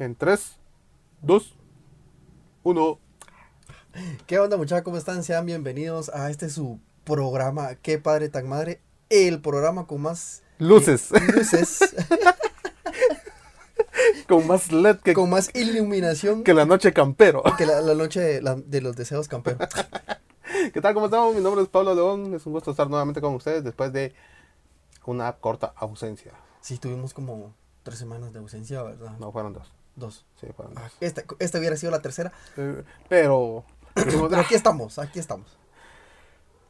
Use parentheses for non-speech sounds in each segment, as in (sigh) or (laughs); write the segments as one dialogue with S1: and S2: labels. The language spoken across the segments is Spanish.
S1: En 3, 2, 1.
S2: ¿Qué onda muchachos? ¿Cómo están? Sean bienvenidos a este su programa, Qué Padre Tan Madre, el programa con más
S1: Luces.
S2: eh, luces, (laughs)
S1: Con más LED que,
S2: con más iluminación
S1: que la noche campero.
S2: que la, la noche de, la- de los deseos camperos. (laughs)
S1: ¿Qué tal? ¿Cómo estamos? Mi nombre es Pablo León. Es un gusto estar nuevamente con ustedes después de una corta ausencia.
S2: Sí, tuvimos como tres semanas de ausencia, ¿verdad?
S1: No, fueron dos.
S2: Dos.
S1: Sí, fueron
S2: Ah,
S1: dos.
S2: Esta, esta hubiera sido la tercera,
S1: Eh, pero... (coughs)
S2: pero aquí estamos, aquí estamos.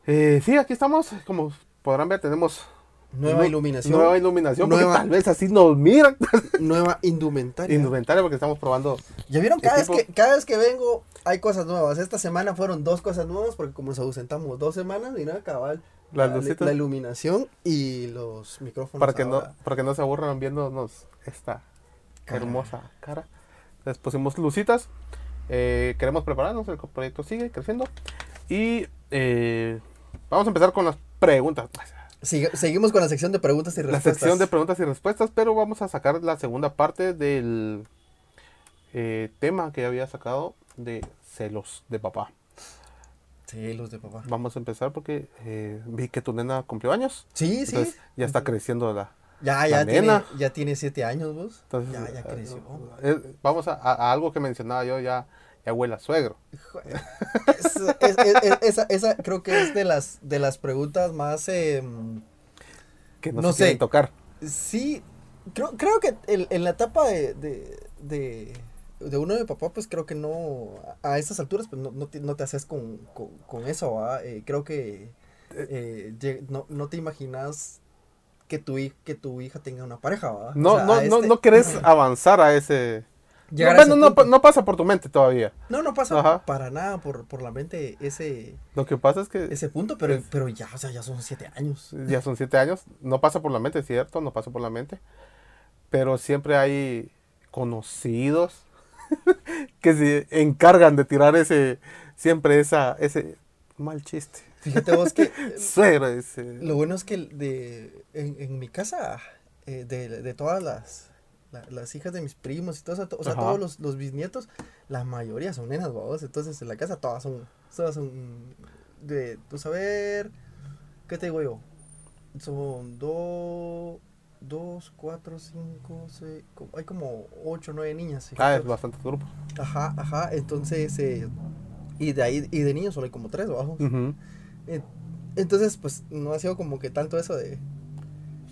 S1: Eh, sí, aquí estamos. Como podrán ver, tenemos...
S2: Nueva
S1: nu-
S2: iluminación,
S1: Nueva iluminación.
S2: Nueva-
S1: tal vez así nos miran. (laughs)
S2: nueva indumentaria.
S1: Indumentaria porque estamos probando...
S2: ¿Ya vieron? Cada,
S1: Equipo-
S2: vez que, cada vez que vengo hay cosas nuevas. Esta semana fueron dos cosas nuevas porque como nos ausentamos dos semanas, y nada, cabal. La, la iluminación y los micrófonos.
S1: Para que, no, para que no se aburran viéndonos esta Hermosa cara. Les pusimos lucitas. Eh, queremos prepararnos, el proyecto sigue creciendo. Y eh, vamos a empezar con las preguntas.
S2: Sigue- seguimos con la sección de preguntas y
S1: La
S2: respuestas.
S1: sección de preguntas y respuestas, pero vamos a sacar la segunda parte del eh, tema que había sacado de celos de papá.
S2: Sí, los de papá.
S1: Vamos a empezar porque vi que tu nena cumplió años.
S2: Sí, sí.
S1: Ya está creciendo la,
S2: ya, ya tiene, ya tiene siete años vos.
S1: Entonces,
S2: ya, ya
S1: eh,
S2: creció.
S1: eh, vamos a, a- algo que mencionaba yo, ya, ya huele a suegro. (laughs)
S2: Es- es- es- esa, esa creo que es de las, de las preguntas más... em,
S1: Que no,
S2: No
S1: se quieren
S2: sé.
S1: tocar.
S2: Sí, creo, creo que el- en la etapa de, de, de, de uno de papá, pues creo que no, a estas alturas, pues no, no, te, no te haces con, con, con eso, ¿va? Eh, creo que eh, lle- no, no te imaginas que tu, que tu hija tenga una pareja. O
S1: No,
S2: sea,
S1: no, no,
S2: este-
S1: no querés (laughs) avanzar a ese... no, bueno, no, no pasa por tu mente todavía.
S2: No, no pasa
S1: Ajá.
S2: para nada por, por la mente ese,
S1: Lo que pasa es que
S2: ese punto, pero,
S1: Es-
S2: pero ya, o sea, ya son siete años.
S1: ya son siete años. No pasa por la mente, cierto, no pasa por la mente. Pero siempre hay conocidos (laughs) que se encargan de tirar ese, siempre esa, ese mal chiste.
S2: Fíjate vos que (laughs)
S1: Suegro, ese.
S2: Lo bueno es que de, en, en mi casa, eh, de, de todas las, la- las hijas de mis primos y todo eso, o sea,
S1: Ajá.
S2: todos los, los bisnietos, la mayoría son nenas, babos. Entonces en la casa todas son, todas son de, tú saber, ¿qué te digo yo? Son dos, dos, cuatro, cinco, seis, co- hay como ocho, nueve niñas.
S1: Ah, es bastante grupo.
S2: Ajá, ajá, entonces, eh, y de ahí, y de niños solo hay como tres, babos.
S1: Ujú.
S2: Eh, Entonces, pues, no ha sido como que tanto eso de...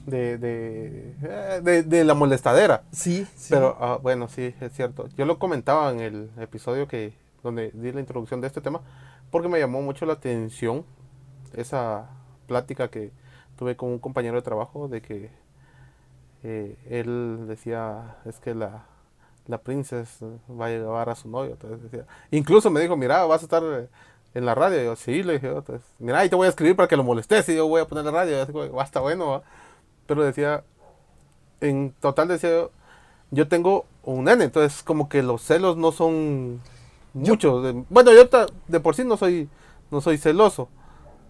S1: de, de, eh, de, de la molestadera.
S2: Sí, sí.
S1: Pero ah, bueno, sí, es cierto. Yo lo comentaba en el episodio que donde di la introducción de este tema porque me llamó mucho la atención esa plática que tuve con un compañero de trabajo de que eh, él decía es que la la princesa va a llevar a su novio. Entonces decía, incluso me dijo, mira, vas a estar eh, en la radio. Y yo, sí, le dije, entonces, mira, ahí te voy a escribir para que lo molestes y yo voy a poner la radio. Y "Va, está bueno, ¿va?". Pero decía, en total decía yo, yo tengo un nene, entonces como que los celos no son muchos. bueno, yo de por sí no soy, no soy celoso,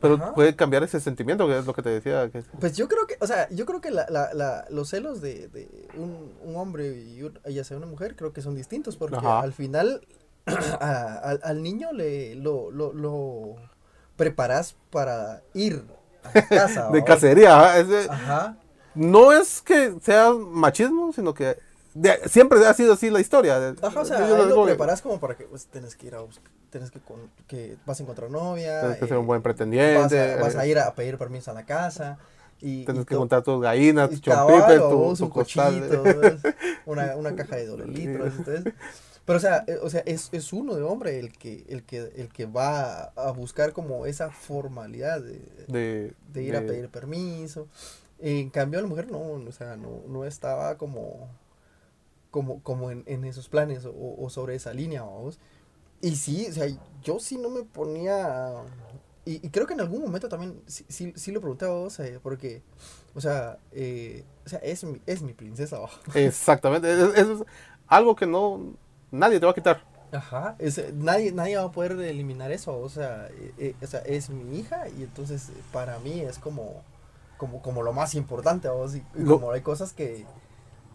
S1: pero
S2: Ajá.
S1: puede cambiar ese sentimiento, que es lo que te decía. Que,
S2: Pues yo creo que, o sea, yo creo que la, la, la- los celos de, de un, un hombre y un- ya sea una mujer, creo que son distintos, porque
S1: Ajá.
S2: al final (clears throat) a- al, al niño le lo, lo, lo preparas para ir a casa. (laughs)
S1: de cacería, es de-
S2: Ajá.
S1: no es que sea machismo, sino que de- siempre ha sido así la historia. de-
S2: Ajá, o sea, ahí lo
S1: que
S2: preparas como para que pues, tienes que ir a buscar, que, con- que vas a encontrar novia.
S1: Tienes que ser
S2: eh,
S1: un buen
S2: vas
S1: pretendiente.
S2: a, vas a ir a pedir permiso a la casa. Y,
S1: Tienes
S2: y
S1: que juntar tus gallinas, tu chompipe, tu, tu
S2: un
S1: costal.
S2: cochito, (laughs) una, una caja de doble litros. entonces. Pero o sea, eh, o sea es, es uno de hombre el que, el que, el que va a buscar como esa formalidad de,
S1: de,
S2: de ir a pedir permiso. En cambio, la mujer no, o sea, no, no estaba como, como, como en, en esos planes o, o sobre esa línea, vamos. Y sí, o sea, yo sí no me ponía... Y, y creo que en algún momento también sí, sí, sí lo pregunté a vos, eh, porque, o sea, eh, o sea es, mi, es mi princesa. ¿va?
S1: Exactamente. es- es algo que no nadie te va a quitar.
S2: Ajá, es, eh, nadie, nadie va a poder eliminar eso, o sea, eh, eh, o sea, es mi hija y entonces para mí es como, como, como lo más importante, ¿vos? Y, como hay cosas que,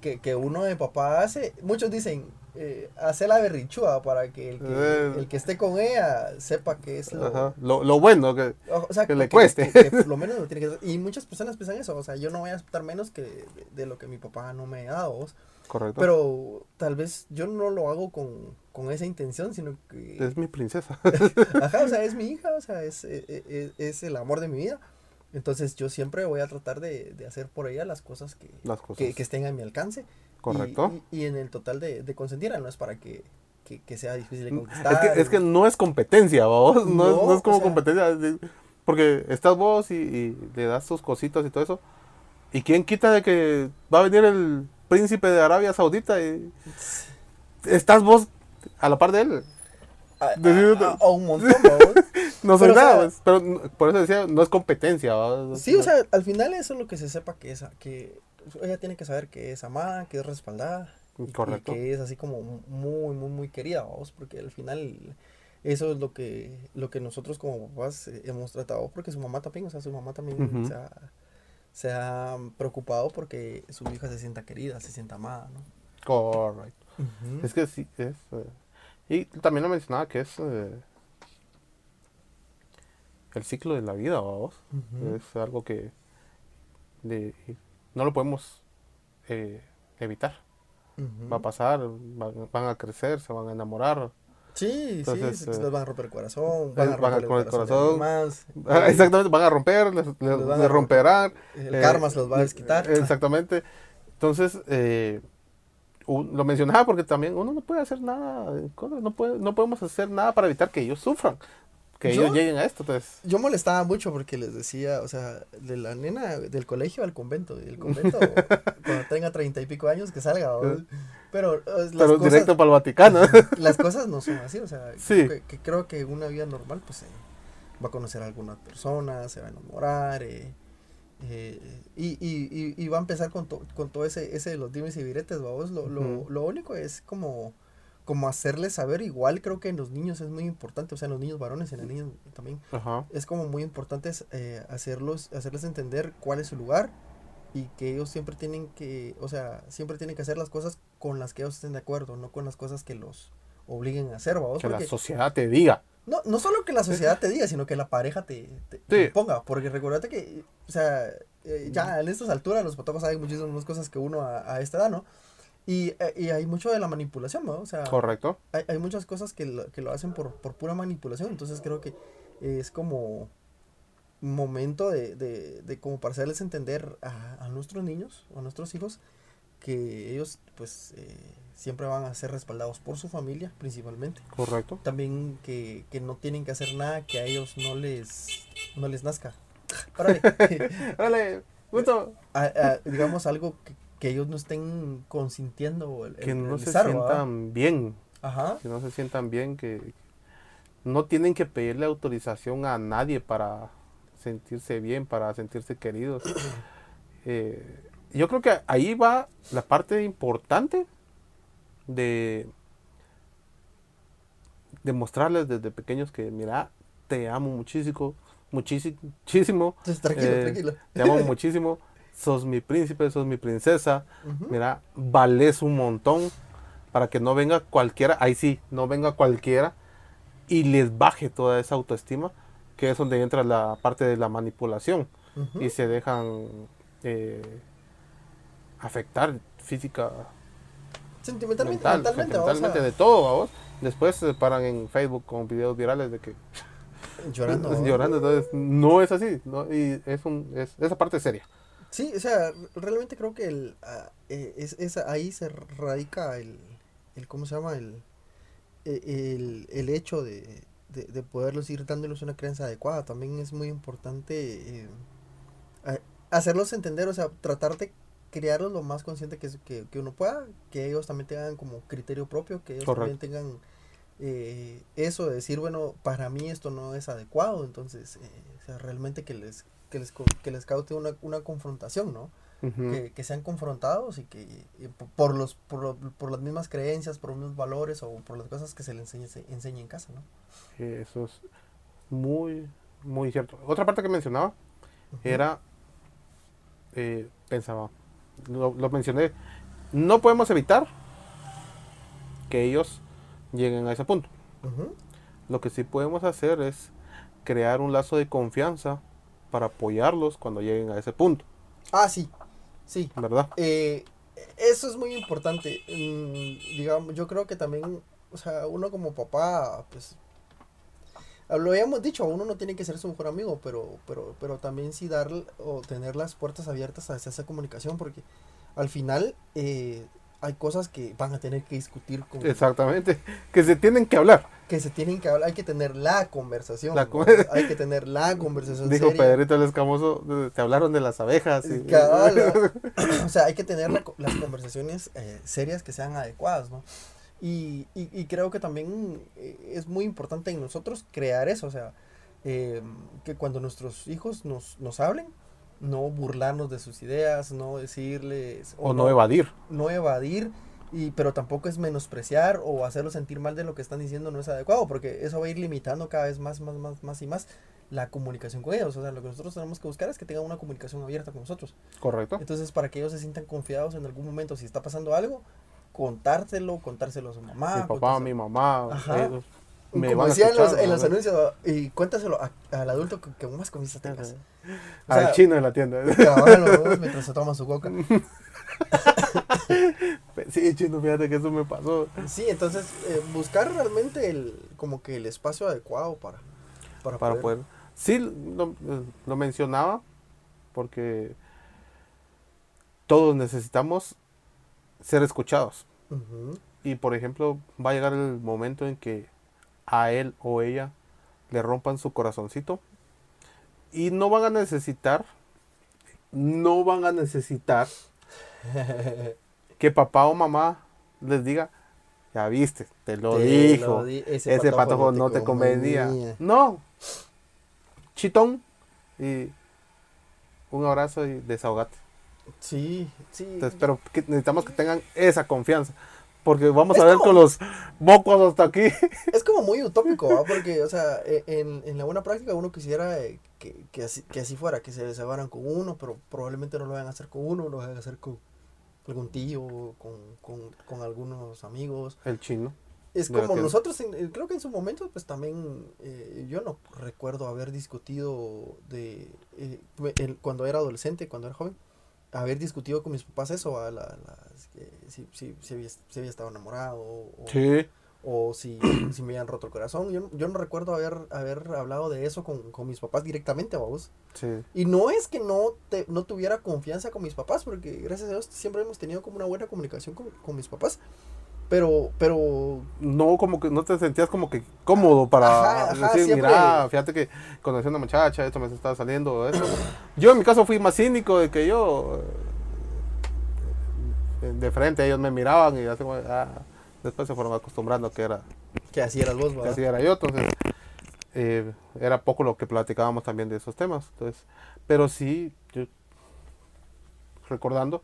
S2: que, que uno de papá hace, muchos dicen, eh, hacer la berrichúa para que el, que
S1: Eh.
S2: el que esté con ella sepa que es lo,
S1: Ajá. Lo, lo bueno, que
S2: o sea,
S1: que le cueste.
S2: lo menos lo tiene que. Y muchas personas piensan eso, o sea, yo no voy a aceptar menos que de, de lo que mi papá no me ha dado. ¿vos?
S1: Correcto.
S2: Pero tal vez yo no lo hago con, con esa intención, sino que...
S1: es mi princesa. (laughs)
S2: Ajá, o sea, es mi hija, o sea, es, eh, eh, es, el amor de mi vida. Entonces yo siempre voy a tratar de, de hacer por ella las cosas que,
S1: Las cosas.
S2: que, que estén a mi alcance.
S1: Correcto.
S2: Y, y- y en el total de, de consentirla, no es para que, que, que sea difícil de
S1: Es
S2: conquistar.
S1: que, es que no es competencia, vos. No, es-
S2: No,
S1: es como
S2: o sea-
S1: competencia. es- Porque estás vos y, y le das tus cositas y todo eso. ¿Y quién quita de que va a venir el príncipe de Arabia Saudita y estás vos a la par de él?
S2: a, a-
S1: Decídete.
S2: a- a un montón. (laughs)
S1: No soy
S2: Pero, o
S1: nada,
S2: sea-
S1: pues, pero por eso decía, no es competencia. ¿va?
S2: Sí, o sea, al final eso es lo que se sepa que es, que ella tiene que saber que es amada, que es respaldada.
S1: Correcto.
S2: Y que es así como muy, muy, muy querida, vamos, porque al final eso es lo que, lo que nosotros como papás eh, hemos tratado, porque su mamá también, o sea, su mamá también se, ha, se ha preocupado porque su hija se sienta querida, se sienta amada, ¿no?
S1: Correcto. Es que sí, es. eh, y también lo mencionaba que es eh, el ciclo de la vida, vamos. Es algo que de- no lo podemos eh, evitar. Va a pasar, van, van a crecer, se van a enamorar.
S2: Sí,
S1: Entonces,
S2: sí,
S1: eh,
S2: les van a romper el corazón, van a romper el corazón, más,
S1: Ah, Exactamente, van a romper, les, les-
S2: a
S1: romperán.
S2: El
S1: eh,
S2: karma se los va a desquitar.
S1: Exactamente. Entonces, eh, un- lo mencionaba porque también uno no puede hacer nada, eh, no, puede, no podemos hacer nada para evitar que ellos sufran, que
S2: Yo-
S1: ellos lleguen a esto. Entonces,
S2: Yo molestaba mucho porque les decía, o sea, de la nena del colegio al convento, y del convento (laughs) cuando tenga treinta y pico años que salga, ¿no? pero eh, las,
S1: pero
S2: cosas,
S1: directo para el Vaticano. (laughs)
S2: las cosas no son así, o sea,
S1: Sí.
S2: que, que creo que una vida normal pues eh, va a conocer a alguna persona, se va a enamorar, eh, eh, y, y, y, y va a empezar con, to- con todo ese, ese de los dimes y viretes, vamos, lo, lo, lo único es como como hacerles saber igual creo que en los niños es muy importante o sea en los niños varones en las niñas también
S1: Ajá.
S2: es como muy importante eh, hacerlos, hacerles entender cuál es su lugar y que ellos siempre tienen que, o sea, siempre tienen que hacer las cosas con las que ellos estén de acuerdo, no con las cosas que los obliguen a hacer, ¿vamos?
S1: Que la
S2: Porque
S1: sociedad te diga.
S2: no, no solo que la sociedad te diga, sino que la pareja te, te,
S1: Sí.
S2: te ponga, porque recuérdate que, o sea, eh, ya en estas alturas los fotógrafos saben muchísimas cosas que uno a, a esta edad, ¿no? Y, eh, y hay mucho de la manipulación, ¿no? O sea,
S1: Correcto.
S2: hay, hay muchas cosas que lo, que lo hacen por, por pura manipulación, entonces creo que es como momento de, de, de como para hacerles entender a, a nuestros niños o a nuestros hijos que ellos pues eh, siempre van a ser respaldados por su familia principalmente.
S1: Correcto.
S2: También que, que no tienen que hacer nada que a ellos no les, no les nazca. Órale. (laughs)
S1: Dale, gusto. (laughs)
S2: A- a- digamos algo que, que ellos no estén consintiendo el,
S1: Que
S2: el
S1: no se sientan bien.
S2: Ajá.
S1: Que no se sientan bien, que no tienen que pedirle autorización a nadie para sentirse bien, para sentirse queridos. (coughs) Eh, yo creo que ahí va la parte importante de demostrarles desde pequeños que, mira, te amo muchísimo, muchísimo, muchísimo,
S2: Entonces, tranquilo,
S1: Eh,
S2: tranquilo.
S1: te amo (laughs) muchísimo, sos mi príncipe, sos mi princesa, mira, vales un montón para que no venga cualquiera, ahí sí, no venga cualquiera y les baje toda esa autoestima, que es donde entra la parte de la manipulación y se dejan eh, afectar física,
S2: Sentimentalmente,
S1: mental,
S2: mentalmente,
S1: sentimentalmente, de todo, vamos. Después se paran en Facebook con videos virales de que
S2: llorando. (laughs)
S1: llorando, entonces no es así, ¿no? y es un, es, esa parte es seria.
S2: Sí, o sea, realmente creo que el, ah, eh, es, es- ahí se radica el, el ¿cómo se llama? El, eh, el, el hecho de, de, de poderlos ir dándoles una creencia adecuada. También es muy importante eh, hacerlos entender, o sea, tratar de crearlos lo más consciente que, que, que uno pueda, que ellos también tengan como criterio propio, que ellos
S1: Correcto.
S2: también tengan eh, eso de decir, bueno, para mí esto no es adecuado, entonces, eh, o sea, realmente que les, que les, que les caute una, una confrontación, ¿no? Que, que sean confrontados y que y por los por, por las mismas creencias, por los mismos valores o por las cosas que se les enseñe, se enseñe en casa, ¿no?
S1: Eso es muy, muy cierto. Otra parte que mencionaba era, eh, pensaba, lo, lo mencioné, no podemos evitar que ellos lleguen a ese punto. Lo que sí podemos hacer es crear un lazo de confianza para apoyarlos cuando lleguen a ese punto,
S2: Ah, sí, sí.
S1: ¿verdad?
S2: Eh, eso es muy importante. Mm, digamos, yo creo que también, o sea, uno como papá, pues, lo habíamos dicho, uno no tiene que ser su mejor amigo, pero, pero, pero también sí dar o tener las puertas abiertas hacia esa comunicación, porque al final eh, hay cosas que van a tener que discutir con,
S1: Exactamente, que se tienen que hablar.
S2: que se tienen que hablar, hay que tener la conversación,
S1: La con- (laughs)
S2: hay que tener la conversación
S1: Dijo
S2: seria.
S1: Pedrito el Escamoso, te hablaron de las abejas. y- (laughs)
S2: o sea, hay que tener la las conversaciones eh, serias que sean adecuadas, ¿no? Y, y, y creo que también eh, es muy importante en nosotros crear eso, o sea, eh, que cuando nuestros hijos nos, nos hablen, no burlarnos de sus ideas, no decirles...
S1: o no evadir.
S2: no evadir, y, pero tampoco es menospreciar o hacerlos sentir mal de lo que están diciendo no es adecuado, porque eso va a ir limitando cada vez más, más, más, más y más la comunicación con ellos. O sea, lo que nosotros tenemos que buscar es que tengan una comunicación abierta con nosotros.
S1: Correcto.
S2: Entonces, para que ellos se sientan confiados en algún momento, si está pasando algo, contárselo, contárselo a su mamá.
S1: mi papá, mi mamá,
S2: Ajá.
S1: ellos me
S2: Como
S1: van a
S2: decían en los, en los anuncios, y cuéntaselo a- al adulto que, que más confianza tengas. O
S1: Al chino de la tienda. (laughs)
S2: cabal, ¿no? mientras se toma su coca. (laughs)
S1: Sí, chino, fíjate que eso me pasó.
S2: Sí, entonces eh, buscar realmente el como que el espacio adecuado para para,
S1: Para poder. Sí, lo, eh, lo mencionaba porque todos necesitamos ser escuchados. Y por ejemplo, va a llegar el momento en que a él o ella le rompan su corazoncito y no van a necesitar, no van a necesitar (laughs) que papá o mamá les diga, ya viste, te lo
S2: Te
S1: dijo,
S2: lo di- ese
S1: ese,
S2: patojo
S1: patojo no te convenía. No, chitón y un abrazo y desahogate.
S2: Sí, sí.
S1: Entonces, pero que necesitamos que tengan esa confianza. Porque vamos
S2: Es
S1: a ver
S2: como-
S1: con los mocos hasta aquí.
S2: Es como muy utópico, ¿va? (laughs) Porque, o sea, e- en, en la buena práctica uno quisiera eh, que, que, así, que así fuera, que se desahogaran con uno, pero probablemente no lo vayan a hacer con uno, lo vayan a hacer con algún tío, con, con, con algunos amigos.
S1: El chino.
S2: Es como nosotros, en- eh, creo que en su momento, pues también, eh, yo no recuerdo haber discutido de, eh, el- cuando era adolescente, cuando era joven, haber discutido con mis papás eso, la, que si, si, si había, si había estado enamorado o,
S1: Sí.
S2: o si, si me habían roto el corazón. Yo, no- yo no recuerdo haber, haber hablado de eso con, con mis papás directamente, vamos.
S1: Sí.
S2: Y no es que no, te, no tuviera confianza con mis papás, porque gracias a Dios siempre hemos tenido como una buena comunicación con, con mis papás. Pero, pero
S1: No, como que no te sentías como que cómodo para
S2: Ajá, ajá,
S1: decir,
S2: siempre.
S1: mira, fíjate que conocí a una muchacha, esto me estaba saliendo, eso. Yo en mi caso fui más cínico de que yo eh, de frente ellos me miraban y así ah, después se fueron acostumbrando a que era
S2: que así eras vos,
S1: que
S2: ¿verdad?
S1: así era yo, entonces eh, era poco lo que platicábamos también de esos temas. Entonces, pero sí, yo recordando,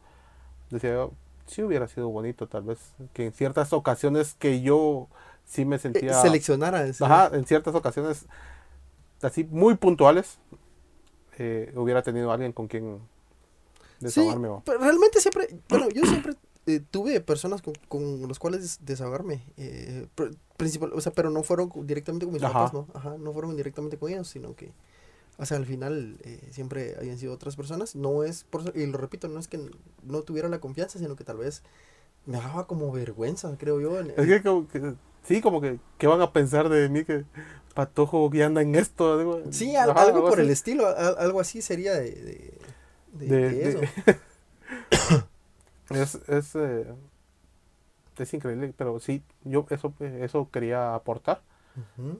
S1: decía yo, sí hubiera sido bonito tal vez, que en ciertas ocasiones que yo sí me
S2: Eh,
S1: sentía...
S2: seleccionara ese-
S1: Ajá, en ciertas ocasiones así muy puntuales, eh, hubiera tenido alguien con quien
S2: Sí,
S1: desahogarme.
S2: realmente siempre, bueno, yo siempre eh, tuve personas con, con los cuales des- desahogarme, eh, pr- principal, o sea, pero no fueron directamente con mis
S1: Ajá.
S2: papás, ¿no? Ajá, no fueron directamente con ellos, sino que, o sea, al final eh, siempre habían sido otras personas, no es, por, y lo repito, no es que no tuviera la confianza, sino que tal vez me daba como vergüenza, creo yo. en-
S1: Es que, como que- sí, como que, ¿qué van a pensar de mí que patojo que anda en esto? Digo, (laughs)
S2: Sí, al-
S1: ajá,
S2: algo por
S1: así.
S2: el estilo, al- algo así sería de, de, de-
S1: De-
S2: de
S1: de-
S2: eso. (coughs)
S1: Es, es, eh, es increíble, pero sí, yo eso, eso quería aportar,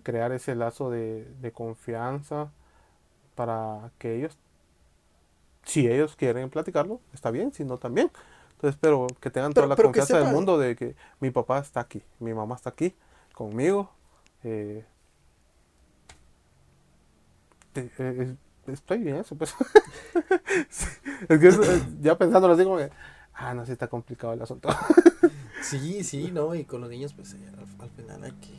S1: crear ese lazo de, de confianza para que ellos, si ellos quieren platicarlo, está bien, si no también. Entonces, pero que tengan
S2: Pero-
S1: toda la confianza del mundo de que mi papá está aquí, mi mamá está aquí conmigo. eh, eh, es- estoy bien eso, pues. (laughs) Sí, es que eso, eh, ya pensándolo así como que, ah, no, sí está complicado el asunto. (laughs)
S2: Sí, sí, no, y con los niños, pues al, al final hay que,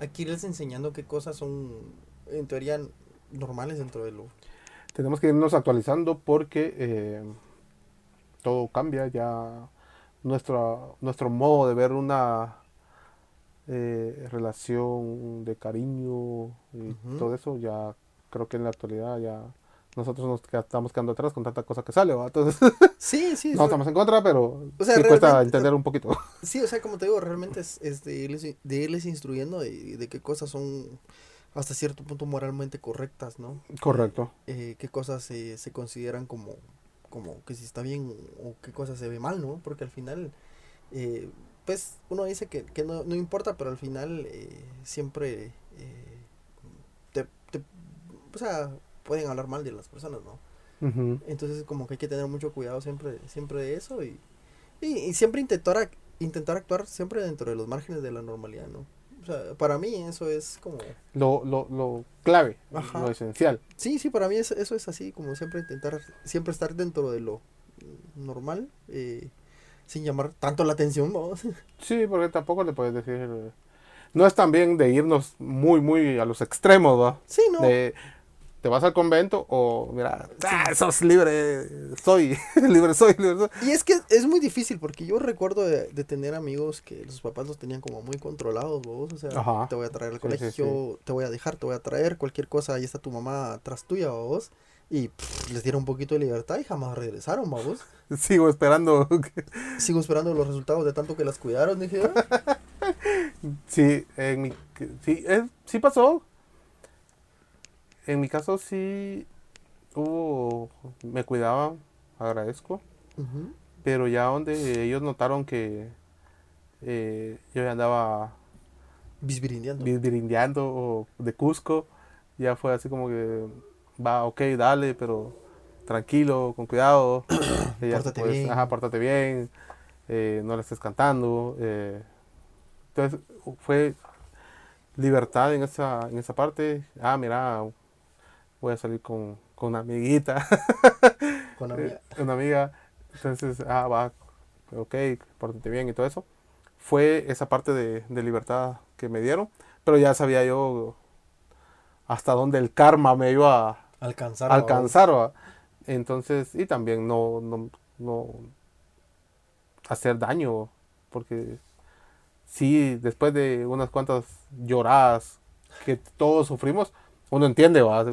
S2: hay que irles enseñando qué cosas son, en teoría, normales dentro de lo...
S1: Tenemos que irnos actualizando porque eh, todo cambia, ya nuestro, nuestro modo de ver una eh, relación de cariño y todo eso, ya creo que en la actualidad ya nosotros nos estamos quedando atrás con tanta cosa que sale, ¿va? Entonces, (laughs)
S2: Sí, sí,
S1: no estamos en contra, pero
S2: O sea,
S1: sí cuesta entender un poquito.
S2: Sí, o sea, como te digo, realmente es, es de, irles, de irles instruyendo de, de qué cosas son hasta cierto punto moralmente correctas, ¿no?
S1: Correcto.
S2: Eh, qué cosas se, se consideran como, como que si está bien o qué cosas se ve mal, ¿no? Porque al final, eh, pues uno dice que, que no, no importa, pero al final eh, siempre eh, te, te- o sea, pueden hablar mal de las personas, ¿no?
S1: Ujú.
S2: Entonces como que hay que tener mucho cuidado siempre, siempre de eso y, y, y siempre intentar, intentar actuar siempre dentro de los márgenes de la normalidad, ¿no? O sea, para mí eso es como...
S1: Lo, lo, lo clave,
S2: Ajá.
S1: lo esencial.
S2: Sí, sí, para mí eso, eso es así, como siempre intentar, siempre estar dentro de lo normal, eh, sin llamar tanto la atención, ¿no? (laughs)
S1: Sí, porque tampoco le puedes decir... eh, No es también de irnos muy, muy a los extremos, ¿va?
S2: Sí, no.
S1: De, te vas al convento o, mira, ah, sos libre, soy, (laughs) libre soy, libre soy.
S2: Y es que es muy difícil porque yo recuerdo de, de tener amigos que los papás los tenían como muy controlados, vos, o sea,
S1: Ajá.
S2: te voy a traer al
S1: Sí, sí,
S2: colegio, te voy a dejar, te voy a traer, cualquier cosa, ahí está tu mamá atrás tuya, vos, y pff, les dieron un poquito de libertad y jamás regresaron, vos. (laughs)
S1: Sigo esperando.
S2: Sigo esperando los resultados de tanto que las cuidaron, dije yo. (laughs)
S1: Sí, en mi, que- sí, eh, sí pasó. En mi caso sí hubo, me cuidaban, agradezco, pero ya donde ellos notaron que eh, yo ya andaba
S2: Bisbirindeando.
S1: virindeando o de Cusco, ya fue así como que va, ok, dale, pero tranquilo, con cuidado. (coughs) Ella,
S2: Pórtate
S1: pues,
S2: bien.
S1: Ajá, pórtate bien, eh, no le estés cantando. eh. Entonces fue libertad en esa, en esa parte. Ah, mira, voy a salir con, con una amiguita, (laughs)
S2: Con la
S1: eh,
S2: mía.
S1: una amiga. Entonces, ah, va, ok, pórtate bien y todo eso. Fue esa parte de, de libertad que me dieron, pero ya sabía yo hasta dónde el karma me iba a
S2: Alcanzar. a-
S1: alcanzar. ¿va? Entonces, y también no, no, no hacer daño, porque sí, después de unas cuantas lloradas que todos sufrimos, uno entiende, va, no,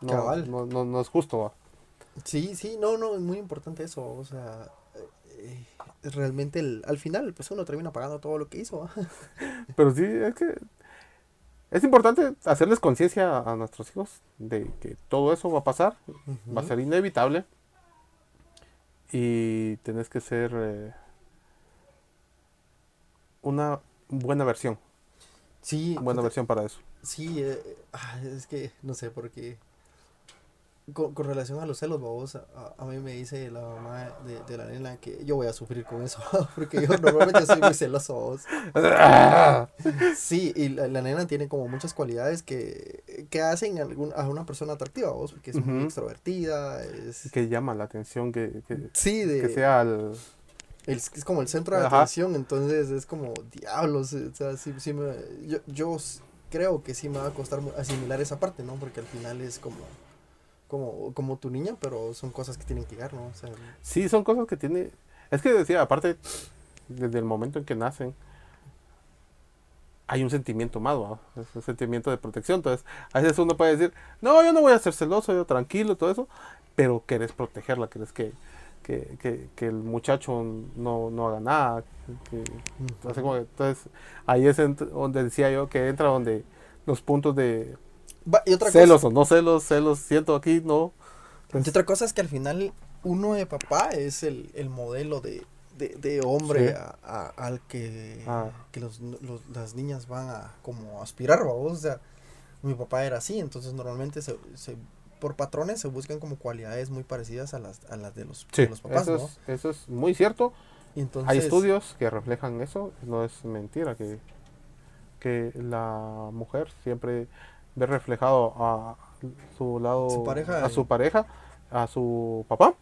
S1: no, no, no, no es justo, va.
S2: Sí, sí, no, no, es muy importante eso, o sea, eh, realmente el- al final, pues uno termina pagando todo lo que hizo, ¿va? (laughs)
S1: Pero sí, es que es importante hacerles conciencia a nuestros hijos de que todo eso va a pasar, va a ser inevitable y tenés que ser eh, una buena versión,
S2: Sí,
S1: buena versión para eso.
S2: Sí, eh, ah, es que no sé por qué. Con, con relación a los celos, babos, a, a mí me dice la mamá de, de la nena que yo voy a sufrir con eso, (laughs) porque yo normalmente soy muy celoso, babos. (laughs) Sí, y la, la nena tiene como muchas cualidades que, que hacen algún, a una persona atractiva, vos, porque es muy extrovertida, es...
S1: que llama la atención que, que,
S2: Sí, de...
S1: que sea el...
S2: el- es como el centro de
S1: Ajá.
S2: atención, entonces es como diablos, o sea, sí, sí me, yo, yo creo que sí me va a costar asimilar esa parte, ¿no? Porque al final es como, como, como tu niña, pero son cosas que tienen que llegar, ¿no? O sea,
S1: Sí, son cosas que tiene... Es que decía, aparte, desde el momento en que nacen, hay un sentimiento más. Es un sentimiento de protección. Entonces, a veces uno puede decir, no, yo no voy a ser celoso, yo tranquilo, todo eso, pero querés protegerla, querés que, que, que, que el muchacho no, no haga nada. que- así como entonces, ahí es donde decía yo que entra donde los puntos de
S2: y otra
S1: celos
S2: cosa,
S1: o no celos, celos, siento aquí, no.
S2: y otra cosa es que al final uno de papá es el, el modelo de, de, de hombre
S1: Sí.
S2: a- a- al que,
S1: Ah.
S2: que los, los- las niñas van a como aspirar, vamos, o sea, mi papá era así, entonces normalmente se, se- por patrones se buscan como cualidades muy parecidas a las, a las de los,
S1: Sí,
S2: de los papás,
S1: eso,
S2: ¿no?
S1: es, eso es muy cierto.
S2: Y entonces,
S1: Hay estudios que reflejan eso, no es mentira, que, que la mujer siempre ve reflejado a su lado,
S2: Su pareja
S1: a su pareja, a su papá,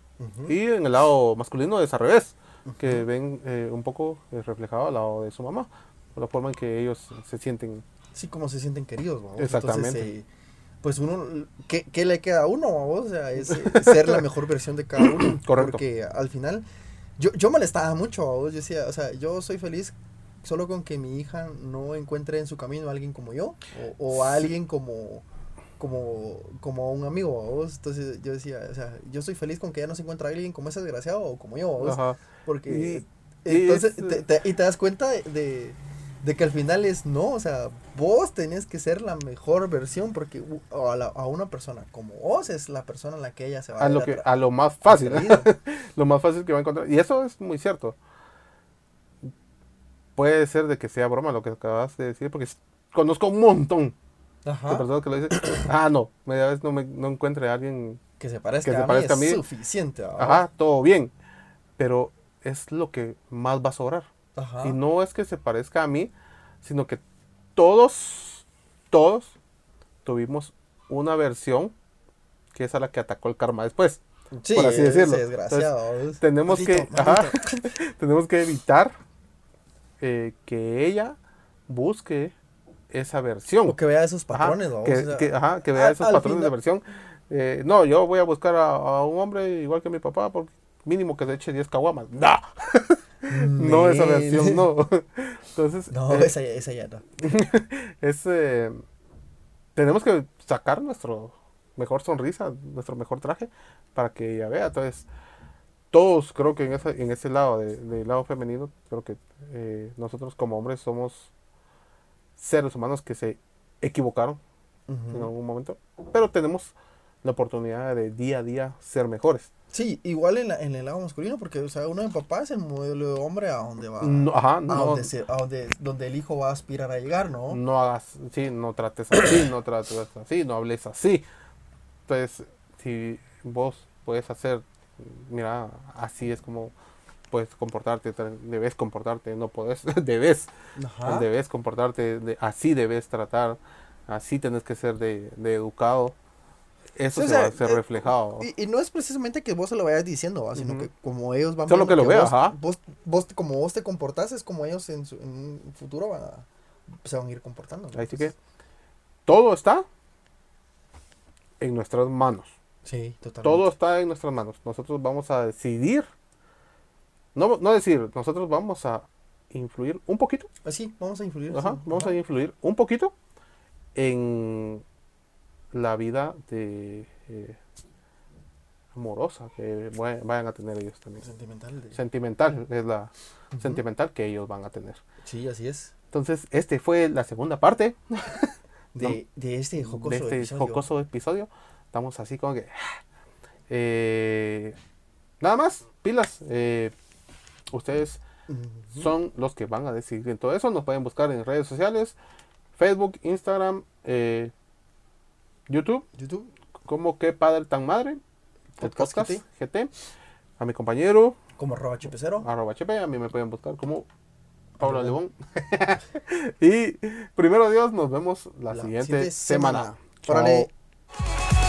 S1: y en el lado masculino es al revés, que ven eh, un poco eh, reflejado al lado de su mamá, por la forma en que ellos se sienten.
S2: Sí, como se sienten queridos.
S1: Exactamente.
S2: Entonces, eh, pues uno, ¿qué, qué le queda a uno? O sea, es eh, ser la (laughs) mejor versión de cada uno. (coughs)
S1: Correcto.
S2: Porque al final, yo, yo molestaba mucho, vos, yo decía, o sea, yo soy feliz solo con que mi hija no encuentre en su camino a alguien como yo, o, o a alguien como, como, como un amigo, vos. Entonces yo decía, o sea, yo soy feliz con que ella no se encuentre a alguien como ese desgraciado o como yo, vos.
S1: Ajá.
S2: Porque,
S1: Y-
S2: entonces,
S1: y es-
S2: te, te- y te das cuenta de, de, de que al final es no, o sea, vos tenés que ser la mejor versión porque a, la- a una persona como vos es la persona en la que ella se va
S1: A lo, que,
S2: atra-
S1: a lo más fácil. (laughs) lo más fácil que va a encontrar. Y eso es muy cierto. Puede ser de que sea broma lo que acabas de decir, porque conozco un montón de
S2: Ajá.
S1: personas que lo dicen. (coughs) Ah, no, media vez no, me, no encuentre a alguien.
S2: Que se parezca,
S1: que se
S2: a,
S1: parezca a
S2: mí
S1: mí.
S2: es suficiente. ¿va?
S1: Ajá, todo bien. Pero es lo que más va a sobrar.
S2: Ajá.
S1: Y no es que se parezca a mí, sino que todos, todos tuvimos una versión que es a la que atacó el karma después.
S2: sí,
S1: por así decirlo.
S2: desgraciado.
S1: tenemos
S2: Maldito,
S1: que, ajá, (laughs) tenemos que evitar eh, que ella busque esa versión.
S2: O que vea esos
S1: Ajá,
S2: patrones, ¿va?
S1: que,
S2: O sea,
S1: que- ajá, que vea
S2: al-
S1: esos patrones de versión. Eh, no, yo voy a buscar a, a un hombre igual que mi papá, porque mínimo que se eche 10 caguamas. No, (laughs) no esa
S2: men.
S1: versión, no. (laughs) Entonces,
S2: No,
S1: eh,
S2: esa, ya- esa ya no. (laughs)
S1: es, eh, tenemos que sacar nuestro mejor sonrisa, nuestro mejor traje, para que ella vea. Entonces, todos creo que en ese, en ese lado, de- del lado femenino, creo que eh, nosotros como hombres somos seres humanos que se equivocaron en algún momento, pero tenemos la oportunidad de día a día ser mejores.
S2: Sí, igual en, la, en el lado masculino, porque, o sea, uno de papá es el modelo de hombre a donde va.
S1: No, ajá,
S2: a
S1: no,
S2: donde, se- a donde, donde el hijo va a aspirar a llegar, ¿no?
S1: no hagas, sí, no trates así, no trates así, no hables así. Entonces, si vos puedes hacer, mira, así es como puedes comportarte, debes comportarte, no puedes, (laughs) debes,
S2: Ajá.
S1: debes comportarte, de, así debes tratar, así tenés que ser de, de educado. Eso
S2: Sí,
S1: se va
S2: sea,
S1: a ser
S2: eh,
S1: reflejado.
S2: Y, y no es precisamente que vos se lo vayas diciendo, ¿va? sino que como ellos van
S1: Solo que lo vea,
S2: vos,
S1: ajá.
S2: vos, vos- como vos te comportas, es como ellos en, su- en un futuro van a, se van a ir comportando. ¿no?
S1: Así que todo está en nuestras manos.
S2: Sí, totalmente.
S1: Todo está en nuestras manos. Nosotros vamos a decidir. No, no decir, nosotros vamos a influir un poquito.
S2: Así, vamos a influir.
S1: Ajá,
S2: sí,
S1: vamos
S2: ajá.
S1: a influir un poquito en la vida de eh, amorosa que vay- vayan a tener ellos también.
S2: Sentimental. de-
S1: Sentimental es la sentimental que ellos van a tener.
S2: Sí, así es.
S1: Entonces, este fue la segunda parte (laughs)
S2: De, de este jocoso
S1: de este
S2: episodio.
S1: jocoso episodio. Estamos así como que. (sighs) eh, nada más, pilas. eh, ustedes son los que van a decidir en todo eso. Nos pueden buscar en redes sociales: Facebook, Instagram, eh, YouTube.
S2: YouTube.
S1: Como que padre tan madre.
S2: Podcast
S1: podcast GT. A mi compañero,
S2: Como arroba chipecero.
S1: arroba HP. A mí me pueden buscar como Pablo
S2: Arroba.
S1: León. (laughs) y primero Dios, nos vemos la,
S2: La
S1: siguiente,
S2: siguiente
S1: semana.
S2: semana. Órale.